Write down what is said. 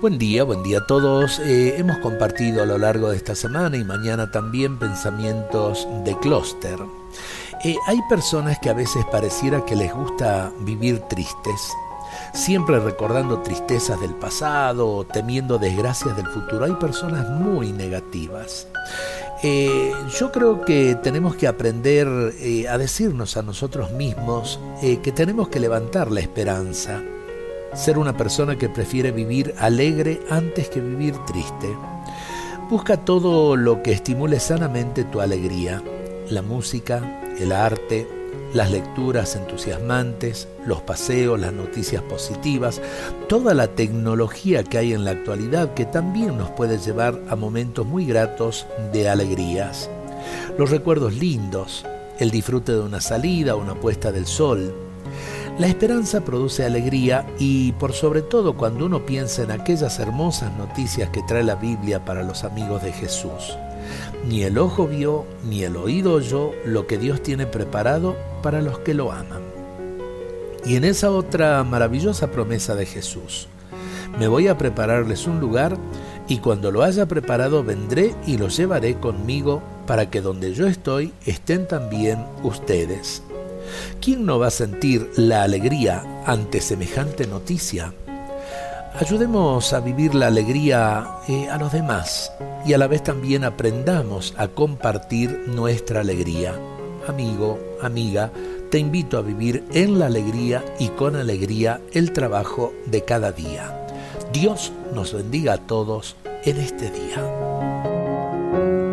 Buen día, buen día a todos. Eh, hemos compartido a lo largo de esta semana y mañana también pensamientos de clúster. Eh, hay personas que a veces pareciera que les gusta vivir tristes, siempre recordando tristezas del pasado o temiendo desgracias del futuro. Hay personas muy negativas. Eh, yo creo que tenemos que aprender a decirnos a nosotros mismos que tenemos que levantar la esperanza ser una persona que prefiere vivir alegre antes que vivir triste. Busca todo lo que estimule sanamente tu alegría, la música, el arte, las lecturas entusiasmantes, los paseos, las noticias positivas, toda la tecnología que hay en la actualidad que también nos puede llevar a momentos muy gratos de alegrías. Los recuerdos lindos, el disfrute de una salida, una puesta del sol, la esperanza produce alegría y por sobre todo cuando uno piensa en aquellas hermosas noticias que trae la Biblia para los amigos de Jesús. Ni el ojo vio, ni el oído oyó lo que Dios tiene preparado para los que lo aman. Y en esa otra maravillosa promesa de Jesús, me voy a prepararles un lugar y cuando lo haya preparado vendré y los llevaré conmigo para que donde yo estoy estén también ustedes. ¿Quién no va a sentir la alegría ante semejante noticia? Ayudemos a vivir la alegría eh, a los demás y a la vez también aprendamos a compartir nuestra alegría. Amigo, amiga, te invito a vivir en la alegría y con alegría el trabajo de cada día. Dios nos bendiga a todos en este día.